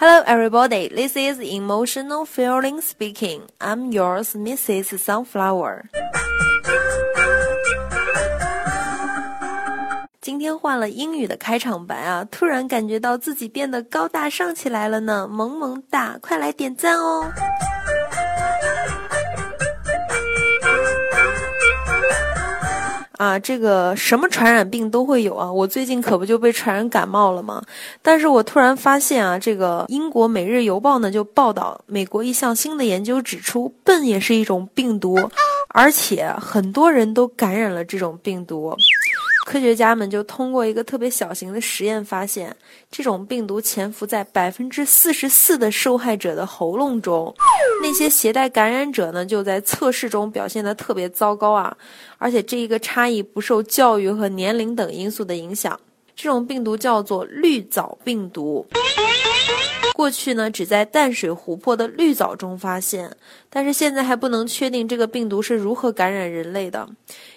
Hello, everybody. This is Emotional Feeling Speaking. I'm yours, Mrs. Sunflower. 今天换了英语的开场白啊，突然感觉到自己变得高大上起来了呢，萌萌哒！快来点赞哦！啊，这个什么传染病都会有啊！我最近可不就被传染感冒了吗？但是我突然发现啊，这个英国《每日邮报》呢就报道，美国一项新的研究指出，笨也是一种病毒，而且很多人都感染了这种病毒。科学家们就通过一个特别小型的实验发现，这种病毒潜伏在百分之四十四的受害者的喉咙中。一些携带感染者呢，就在测试中表现得特别糟糕啊！而且这一个差异不受教育和年龄等因素的影响。这种病毒叫做绿藻病毒。过去呢，只在淡水湖泊的绿藻中发现，但是现在还不能确定这个病毒是如何感染人类的，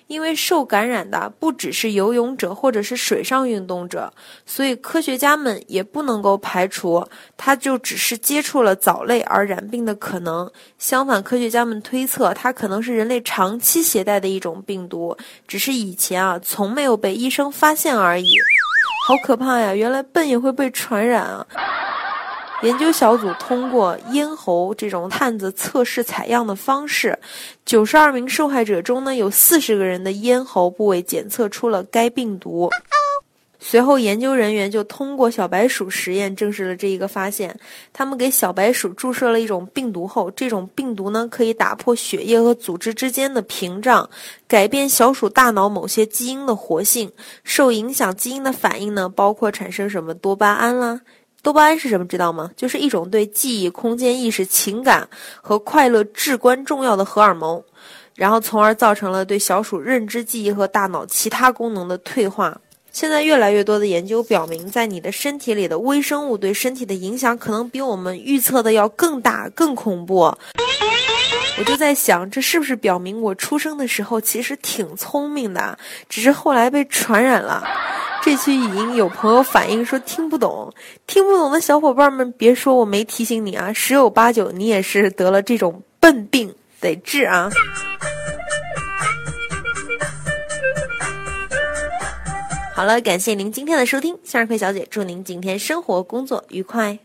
因为受感染的不只是游泳者或者是水上运动者，所以科学家们也不能够排除它就只是接触了藻类而染病的可能。相反，科学家们推测它可能是人类长期携带的一种病毒，只是以前啊从没有被医生发现而已。好可怕呀！原来笨也会被传染啊！研究小组通过咽喉这种探子测试采样的方式，九十二名受害者中呢，有四十个人的咽喉部位检测出了该病毒。随后，研究人员就通过小白鼠实验证实了这一个发现。他们给小白鼠注射了一种病毒后，这种病毒呢可以打破血液和组织之间的屏障，改变小鼠大脑某些基因的活性。受影响基因的反应呢，包括产生什么多巴胺啦。多巴胺是什么？知道吗？就是一种对记忆、空间意识、情感和快乐至关重要的荷尔蒙，然后从而造成了对小鼠认知记忆和大脑其他功能的退化。现在越来越多的研究表明，在你的身体里的微生物对身体的影响可能比我们预测的要更大、更恐怖。我就在想，这是不是表明我出生的时候其实挺聪明的，只是后来被传染了？这期语音有朋友反映说听不懂，听不懂的小伙伴们别说我没提醒你啊，十有八九你也是得了这种笨病，得治啊！好了，感谢您今天的收听，向日葵小姐祝您今天生活工作愉快。